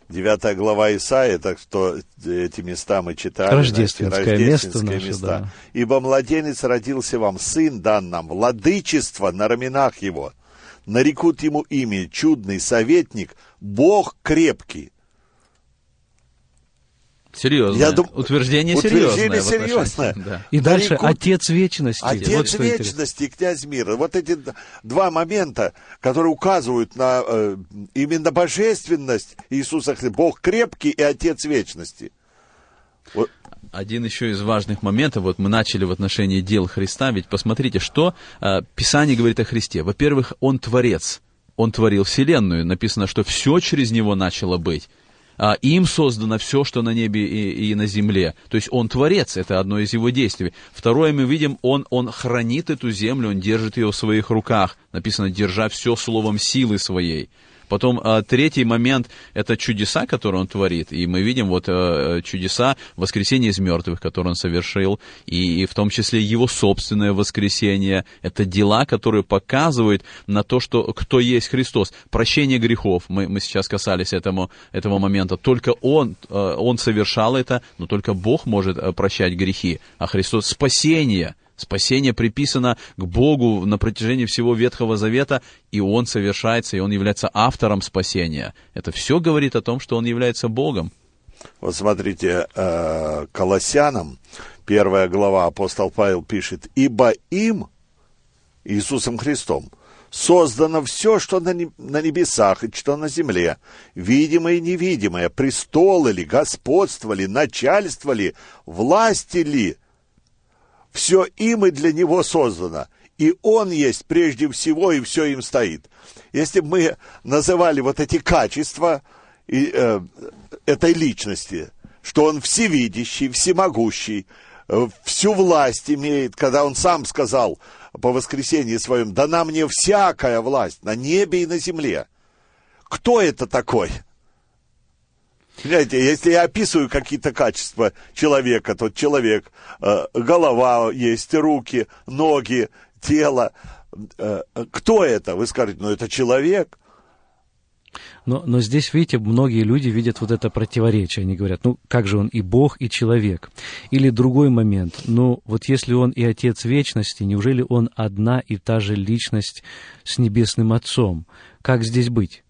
Девятая глава Исаии, так что эти места мы читали. Рождественское, рождественское место, наше, места. Да. Ибо младенец родился вам, сын дан нам, владычество на раменах его. Нарекут ему имя, чудный советник, Бог крепкий, Серьезное. Я дум... Утверждение, Утверждение серьезное. серьезное. Да. И дальше Нарекут... Отец Вечности. Отец вот Вечности и Князь Мира. Вот эти два момента, которые указывают на э, именно божественность Иисуса Христа. Бог крепкий и Отец Вечности. Вот. Один еще из важных моментов, вот мы начали в отношении дел Христа, ведь посмотрите, что э, Писание говорит о Христе. Во-первых, Он Творец, Он творил Вселенную, написано, что все через Него начало быть а, им создано все, что на небе и, и на земле. То есть он творец, это одно из его действий. Второе, мы видим, он, он хранит эту землю, он держит ее в своих руках. Написано, держа все словом силы своей. Потом э, третий момент – это чудеса, которые он творит. И мы видим вот э, чудеса воскресения из мертвых, которые он совершил, и, в том числе его собственное воскресение. Это дела, которые показывают на то, что кто есть Христос. Прощение грехов, мы, мы сейчас касались этому, этого момента. Только он, э, он совершал это, но только Бог может прощать грехи. А Христос – спасение – Спасение приписано к Богу на протяжении всего Ветхого Завета, и Он совершается, и Он является автором спасения. Это все говорит о том, что Он является Богом. Вот смотрите, э, Колоссянам, первая глава, апостол Павел пишет, «Ибо им, Иисусом Христом, создано все, что на небесах и что на земле, видимое и невидимое, престолы ли, господство ли, начальство ли, власти ли, все им и для него создано, и он есть прежде всего, и все им стоит. Если бы мы называли вот эти качества и, э, этой личности, что он всевидящий, всемогущий, э, всю власть имеет, когда он сам сказал – по воскресенье своем, дана мне всякая власть на небе и на земле. Кто это такой? Понимаете, если я описываю какие-то качества человека, то человек, э, голова есть, руки, ноги, тело. Э, кто это? Вы скажете, ну это человек. Но, но здесь, видите, многие люди видят вот это противоречие. Они говорят, ну как же он и Бог, и человек? Или другой момент, ну вот если он и Отец Вечности, неужели он одна и та же личность с Небесным Отцом? Как здесь быть?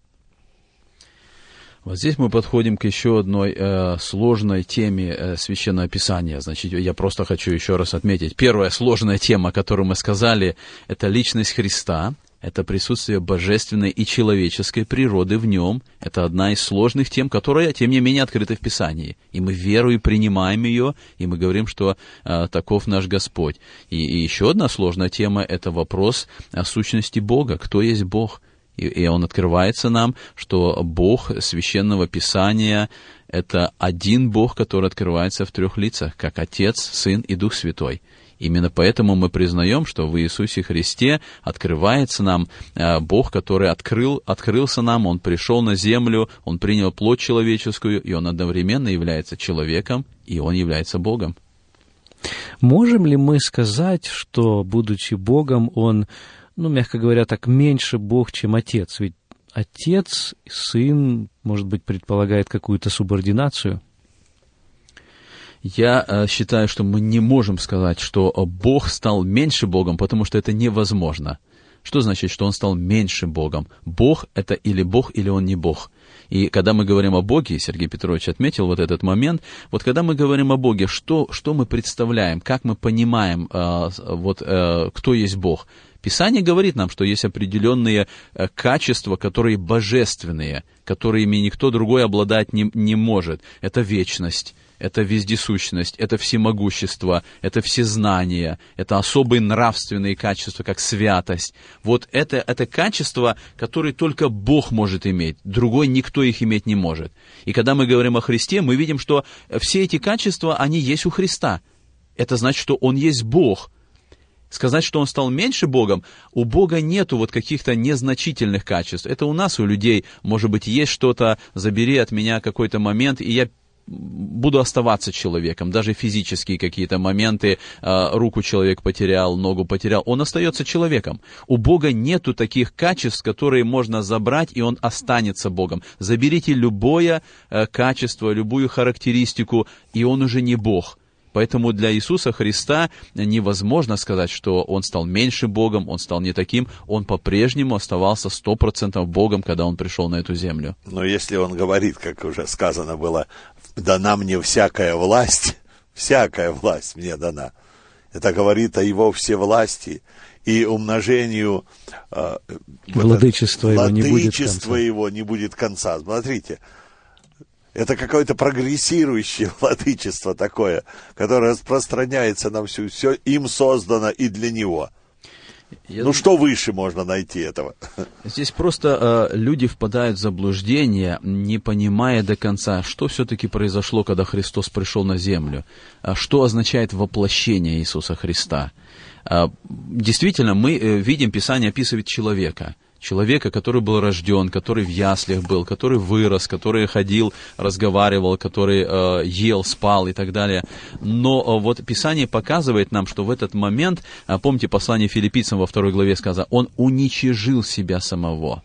Вот здесь мы подходим к еще одной э, сложной теме э, священного писания. Значит, я просто хочу еще раз отметить. Первая сложная тема, которую мы сказали, это личность Христа это присутствие божественной и человеческой природы в нем. Это одна из сложных тем, которая, тем не менее, открыта в Писании. И мы верою принимаем ее, и мы говорим, что э, таков наш Господь. И, и еще одна сложная тема – это вопрос о сущности Бога. Кто есть Бог? И, и он открывается нам, что Бог священного Писания – это один Бог, который открывается в трех лицах, как Отец, Сын и Дух Святой. Именно поэтому мы признаем, что в Иисусе Христе открывается нам э, Бог, который открыл, открылся нам, Он пришел на землю, Он принял плоть человеческую, и Он одновременно является человеком, и Он является Богом. Можем ли мы сказать, что, будучи Богом, Он, ну, мягко говоря, так меньше Бог, чем Отец? Ведь Отец, Сын, может быть, предполагает какую-то субординацию – я э, считаю, что мы не можем сказать, что э, Бог стал меньше Богом, потому что это невозможно. Что значит, что Он стал меньше Богом? Бог — это или Бог, или Он не Бог. И когда мы говорим о Боге, Сергей Петрович отметил вот этот момент, вот когда мы говорим о Боге, что, что мы представляем, как мы понимаем, э, вот, э, кто есть Бог? Писание говорит нам, что есть определенные э, качества, которые божественные, которыми никто другой обладать не, не может. Это вечность, это вездесущность, это всемогущество, это всезнание, это особые нравственные качества, как святость. Вот это, это качества, которые только Бог может иметь, другой никто их иметь не может. И когда мы говорим о Христе, мы видим, что все эти качества, они есть у Христа. Это значит, что Он есть Бог – Сказать, что он стал меньше Богом, у Бога нету вот каких-то незначительных качеств. Это у нас, у людей, может быть, есть что-то, забери от меня какой-то момент, и я буду оставаться человеком, даже физические какие-то моменты, а, руку человек потерял, ногу потерял, он остается человеком. У Бога нету таких качеств, которые можно забрать, и он останется Богом. Заберите любое э, качество, любую характеристику, и он уже не Бог. Поэтому для Иисуса Христа невозможно сказать, что Он стал меньше Богом, Он стал не таким. Он по-прежнему оставался сто процентов Богом, когда Он пришел на эту землю. Но если Он говорит, как уже сказано было, дана мне всякая власть, всякая власть мне дана. Это говорит о его всевластии и умножению э, владычества, его, не будет конца. его не будет конца. Смотрите, это какое-то прогрессирующее владычество такое, которое распространяется на всю, все им создано и для него. Я... Ну что выше можно найти этого? Здесь просто э, люди впадают в заблуждение, не понимая до конца, что все-таки произошло, когда Христос пришел на землю, а что означает воплощение Иисуса Христа. Э, действительно, мы э, видим, Писание описывает человека – человека, который был рожден, который в яслях был, который вырос, который ходил, разговаривал, который э, ел, спал и так далее. Но э, вот Писание показывает нам, что в этот момент, э, помните послание филиппийцам во второй главе сказано, он уничижил себя самого.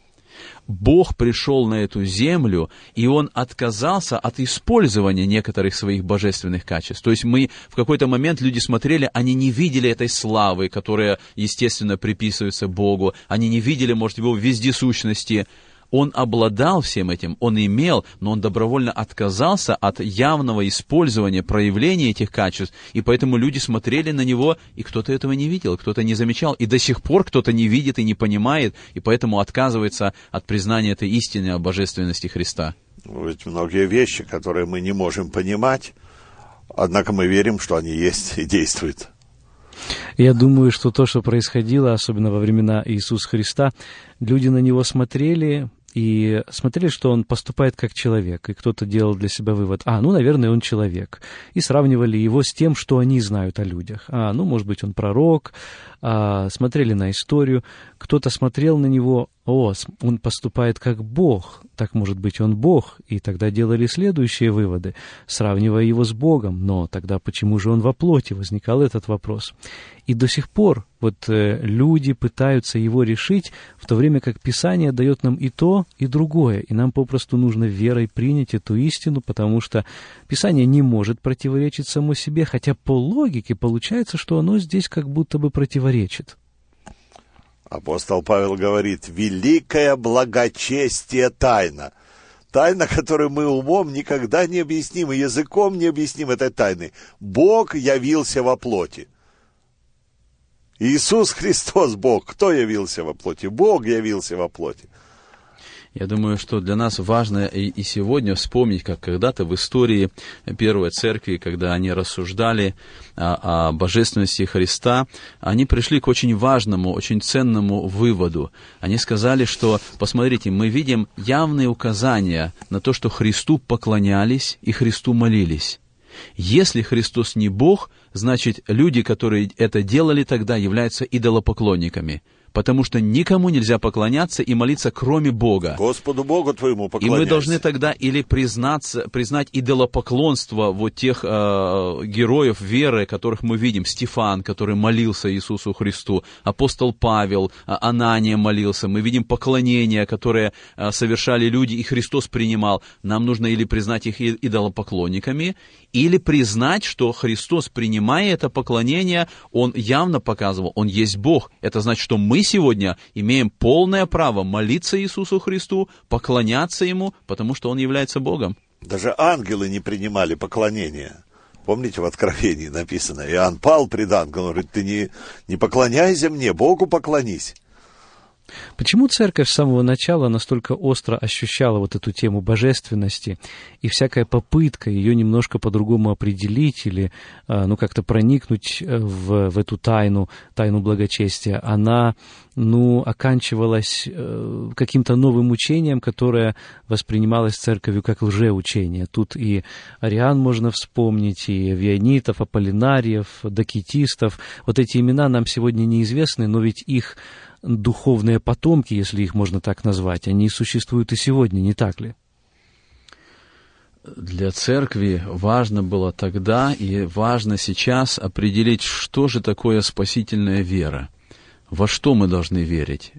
Бог пришел на эту землю, и Он отказался от использования некоторых своих божественных качеств. То есть мы в какой-то момент люди смотрели, они не видели этой славы, которая, естественно, приписывается Богу, они не видели, может, Его вездесущности, он обладал всем этим, он имел, но он добровольно отказался от явного использования, проявления этих качеств, и поэтому люди смотрели на него, и кто-то этого не видел, кто-то не замечал, и до сих пор кто-то не видит и не понимает, и поэтому отказывается от признания этой истины о божественности Христа. Ведь многие вещи, которые мы не можем понимать, однако мы верим, что они есть и действуют. Я думаю, что то, что происходило, особенно во времена Иисуса Христа, люди на него смотрели, и смотрели, что он поступает как человек, и кто-то делал для себя вывод, а, ну, наверное, он человек, и сравнивали его с тем, что они знают о людях. А, ну, может быть, он пророк, а, смотрели на историю, кто-то смотрел на него, о, он поступает как Бог, так может быть он Бог, и тогда делали следующие выводы, сравнивая его с Богом, но тогда почему же он во плоти, возникал этот вопрос. И до сих пор вот э, люди пытаются его решить, в то время как Писание дает нам и то, и другое, и нам попросту нужно верой принять эту истину, потому что Писание не может противоречить само себе, хотя по логике получается, что оно здесь как будто бы противоречит. Апостол Павел говорит, великое благочестие тайна. Тайна, которую мы умом никогда не объясним, и языком не объясним этой тайны. Бог явился во плоти. Иисус Христос Бог. Кто явился во плоти? Бог явился во плоти. Я думаю, что для нас важно и, и сегодня вспомнить, как когда-то в истории Первой Церкви, когда они рассуждали о, о божественности Христа, они пришли к очень важному, очень ценному выводу. Они сказали, что, посмотрите, мы видим явные указания на то, что Христу поклонялись и Христу молились. Если Христос не Бог, значит, люди, которые это делали тогда, являются идолопоклонниками потому что никому нельзя поклоняться и молиться, кроме Бога. Господу Богу твоему поклоняйся. И мы должны тогда или признаться, признать идолопоклонство вот тех э, героев веры, которых мы видим. Стефан, который молился Иисусу Христу, апостол Павел, э, Анания молился. Мы видим поклонения, которые э, совершали люди, и Христос принимал. Нам нужно или признать их идолопоклонниками, или признать, что Христос, принимая это поклонение, Он явно показывал, Он есть Бог. Это значит, что мы сегодня имеем полное право молиться Иисусу Христу, поклоняться Ему, потому что Он является Богом. Даже ангелы не принимали поклонения. Помните, в Откровении написано, Иоанн пал пред ангелом, говорит, ты не, не поклоняйся мне, Богу поклонись. Почему церковь с самого начала настолько остро ощущала вот эту тему божественности, и всякая попытка ее немножко по-другому определить или а, ну, как-то проникнуть э, в, в эту тайну, тайну благочестия, она ну, оканчивалась э, каким-то новым учением, которое воспринималось церковью как лжеучение. Тут и Ариан можно вспомнить, и Вионитов, Аполлинариев, Докитистов. Вот эти имена нам сегодня неизвестны, но ведь их духовные потомки, если их можно так назвать, они существуют и сегодня, не так ли? Для церкви важно было тогда и важно сейчас определить, что же такое спасительная вера, во что мы должны верить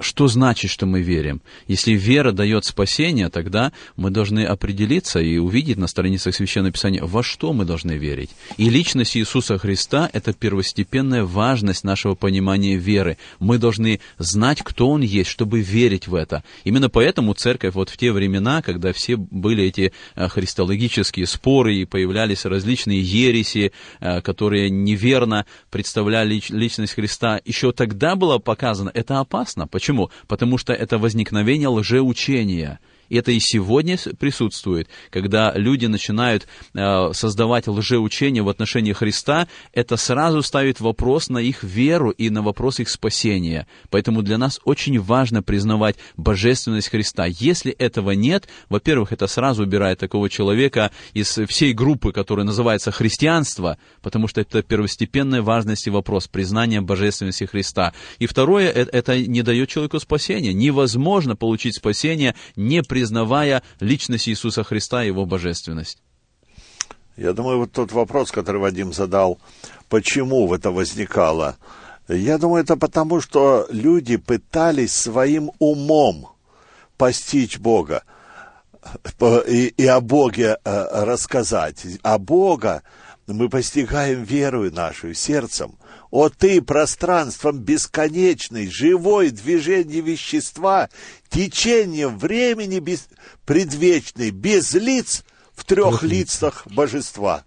что значит, что мы верим? Если вера дает спасение, тогда мы должны определиться и увидеть на страницах Священного Писания, во что мы должны верить. И личность Иисуса Христа – это первостепенная важность нашего понимания веры. Мы должны знать, кто Он есть, чтобы верить в это. Именно поэтому церковь вот в те времена, когда все были эти э, христологические споры и появлялись различные ереси, э, которые неверно представляли личность Христа, еще тогда было показано, это опасно. Почему? Почему? Потому что это возникновение лжеучения. Это и сегодня присутствует, когда люди начинают э, создавать лжеучения в отношении Христа, это сразу ставит вопрос на их веру и на вопрос их спасения. Поэтому для нас очень важно признавать божественность Христа. Если этого нет, во-первых, это сразу убирает такого человека из всей группы, которая называется христианство, потому что это первостепенная важность и вопрос признания божественности Христа. И второе, это, это не дает человеку спасения. Невозможно получить спасение, не признав признавая личность Иисуса Христа и Его божественность? Я думаю, вот тот вопрос, который Вадим задал, почему это возникало, я думаю, это потому, что люди пытались своим умом постичь Бога и, и о Боге э, рассказать. А Бога мы постигаем верою нашу, сердцем. О ты, пространством бесконечной, живой движение вещества, течением времени без, предвечной, без лиц, в трех лицах божества.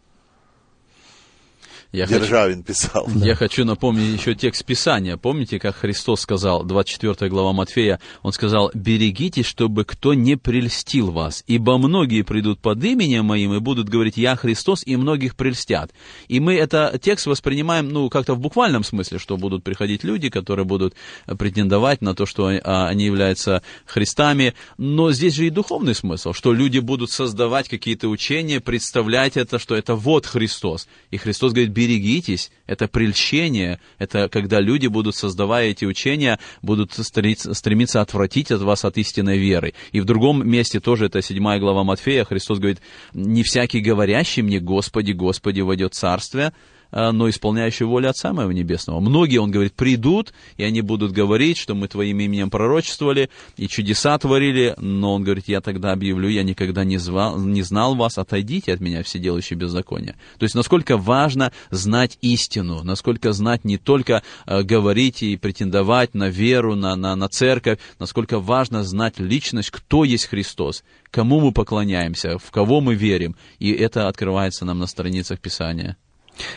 Я Державин хочу, писал. Я хочу напомнить еще текст Писания. Помните, как Христос сказал, 24 глава Матфея, Он сказал, «Берегитесь, чтобы кто не прельстил вас, ибо многие придут под именем Моим и будут говорить, Я Христос, и многих прельстят». И мы этот текст воспринимаем, ну, как-то в буквальном смысле, что будут приходить люди, которые будут претендовать на то, что а, они являются Христами. Но здесь же и духовный смысл, что люди будут создавать какие-то учения, представлять это, что это вот Христос. И Христос говорит, берегитесь, это прельщение, это когда люди будут, создавая эти учения, будут стремиться отвратить от вас от истинной веры. И в другом месте тоже, это 7 глава Матфея, Христос говорит, не всякий говорящий мне, Господи, Господи, войдет царствие, но исполняющий волю Отца Моего Небесного. Многие, он говорит, придут, и они будут говорить, что мы Твоим именем пророчествовали и чудеса творили, но он говорит, я тогда объявлю, я никогда не, звал, не знал вас, отойдите от меня, все делающие беззаконие. То есть, насколько важно знать истину, насколько знать не только э, говорить и претендовать на веру, на, на, на церковь, насколько важно знать личность, кто есть Христос, кому мы поклоняемся, в кого мы верим. И это открывается нам на страницах Писания.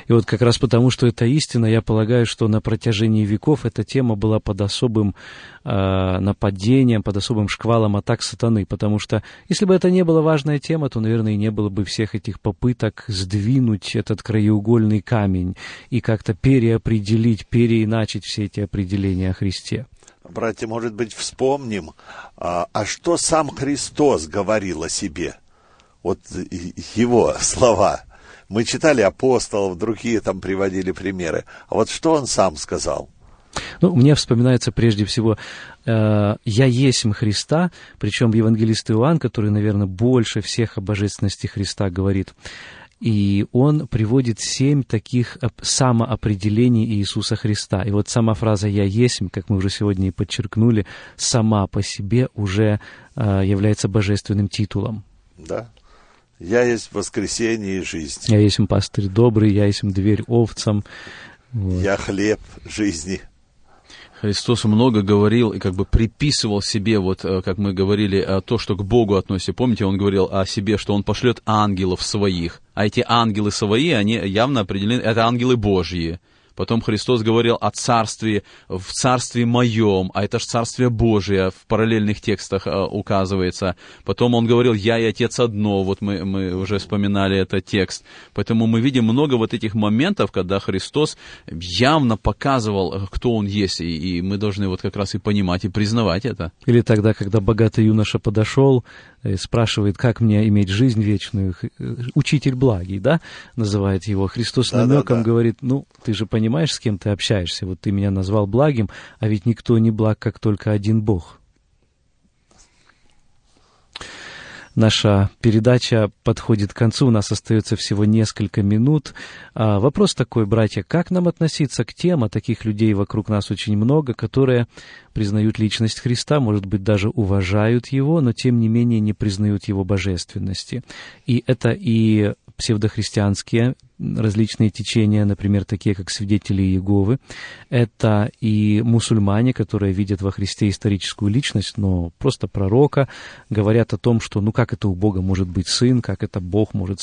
И вот как раз потому, что это истина, я полагаю, что на протяжении веков эта тема была под особым э, нападением, под особым шквалом атак сатаны, потому что если бы это не была важная тема, то, наверное, и не было бы всех этих попыток сдвинуть этот краеугольный камень и как-то переопределить, переиначить все эти определения о Христе. Братья, может быть, вспомним, а, а что сам Христос говорил о себе? Вот его слова – мы читали апостолов, другие там приводили примеры. А вот что он сам сказал? Ну, мне вспоминается прежде всего э, «Я есмь Христа», причем евангелист Иоанн, который, наверное, больше всех о божественности Христа говорит, и он приводит семь таких самоопределений Иисуса Христа. И вот сама фраза «я есмь», как мы уже сегодня и подчеркнули, сама по себе уже э, является божественным титулом. Да. Я есть воскресение и жизнь. Я есть пастырь добрый, я есть дверь овцам. Вот. Я хлеб жизни. Христос много говорил и как бы приписывал себе, вот э, как мы говорили, э, то, что к Богу относится. Помните, он говорил о себе, что он пошлет ангелов своих. А эти ангелы свои, они явно определены, это ангелы Божьи. Потом Христос говорил о царстве, в царстве моем, а это же царствие Божие, в параллельных текстах э, указывается. Потом он говорил, я и Отец одно, вот мы, мы уже вспоминали этот текст. Поэтому мы видим много вот этих моментов, когда Христос явно показывал, э, кто Он есть, и, и мы должны вот как раз и понимать, и признавать это. Или тогда, когда богатый юноша подошел, спрашивает, как мне иметь жизнь вечную, э, учитель благий, да, называет его. Христос да, намеком да, да. говорит, ну, ты же понимаешь, с кем ты общаешься, вот ты меня назвал благим, а ведь никто не благ, как только один Бог. Наша передача подходит к концу, у нас остается всего несколько минут. А, вопрос такой, братья, как нам относиться к тем, а таких людей вокруг нас очень много, которые признают личность Христа, может быть, даже уважают Его, но тем не менее не признают Его божественности. И это и псевдохристианские различные течения, например, такие как свидетели Иеговы. Это и мусульмане, которые видят во Христе историческую личность, но просто пророка, говорят о том, что ну как это у Бога может быть сын, как это Бог может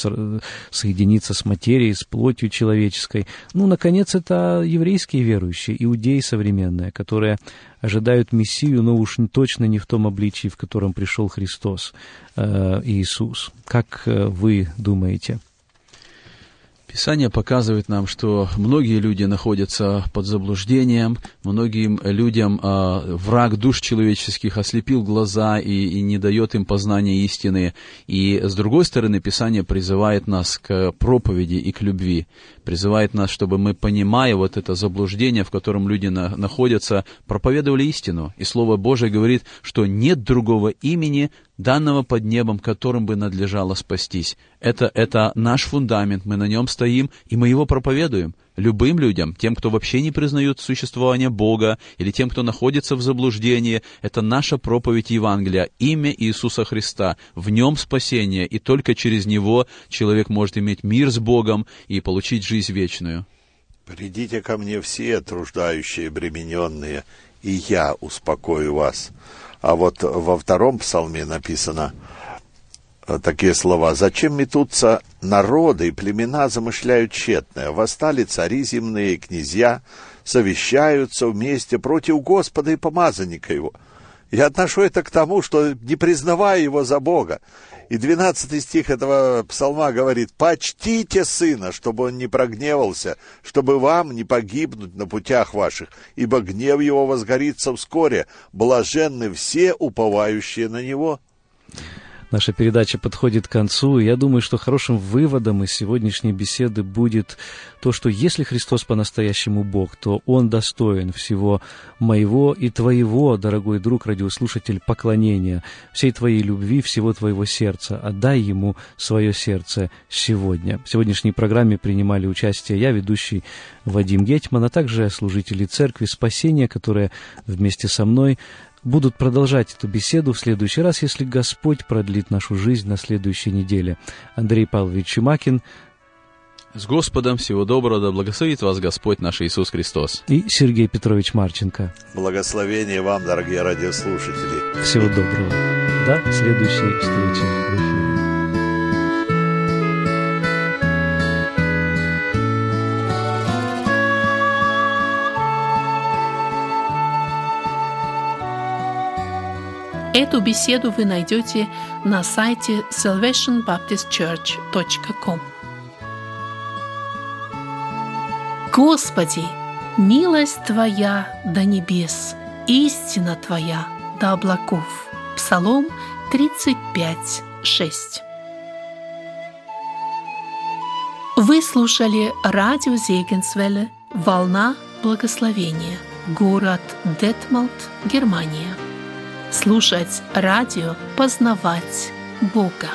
соединиться с материей, с плотью человеческой. Ну, наконец, это еврейские верующие, иудеи современные, которые ожидают Мессию, но уж точно не в том обличии, в котором пришел Христос, э, Иисус. Как э, вы думаете? Писание показывает нам, что многие люди находятся под заблуждением, многим людям э, враг душ человеческих ослепил глаза и, и не дает им познания истины. И с другой стороны, Писание призывает нас к проповеди и к любви, призывает нас, чтобы мы, понимая вот это заблуждение, в котором люди на, находятся, проповедовали истину. И Слово Божие говорит, что нет другого имени, данного под небом, которым бы надлежало спастись. Это, это наш фундамент, мы на нем стоим, и мы его проповедуем любым людям, тем, кто вообще не признает существование Бога, или тем, кто находится в заблуждении. Это наша проповедь Евангелия, имя Иисуса Христа. В нем спасение, и только через него человек может иметь мир с Богом и получить жизнь вечную. «Придите ко мне все труждающие, бремененные, и я успокою вас». А вот во втором псалме написано такие слова. «Зачем метутся народы и племена замышляют тщетное? Восстали цари земные, князья, совещаются вместе против Господа и помазанника его». Я отношу это к тому, что не признавая его за Бога, и 12 стих этого псалма говорит, «Почтите сына, чтобы он не прогневался, чтобы вам не погибнуть на путях ваших, ибо гнев его возгорится вскоре, блаженны все, уповающие на него». Наша передача подходит к концу, и я думаю, что хорошим выводом из сегодняшней беседы будет то, что если Христос по-настоящему Бог, то Он достоин всего моего и твоего, дорогой друг, радиослушатель, поклонения, всей твоей любви, всего твоего сердца. Отдай Ему свое сердце сегодня. В сегодняшней программе принимали участие я, ведущий Вадим Гетман, а также служители Церкви Спасения, которые вместе со мной будут продолжать эту беседу в следующий раз, если Господь продлит нашу жизнь на следующей неделе. Андрей Павлович Чумакин. С Господом всего доброго, да благословит вас Господь наш Иисус Христос. И Сергей Петрович Марченко. Благословение вам, дорогие радиослушатели. Всего доброго. До следующей встречи в эфире. Эту беседу вы найдете на сайте salvationbaptistchurch.com. Господи, милость Твоя до небес, истина Твоя до облаков. Псалом 35, 6. Вы слушали радио Зегенсвелле «Волна благословения», город Детмалт, Германия слушать радио, познавать Бога.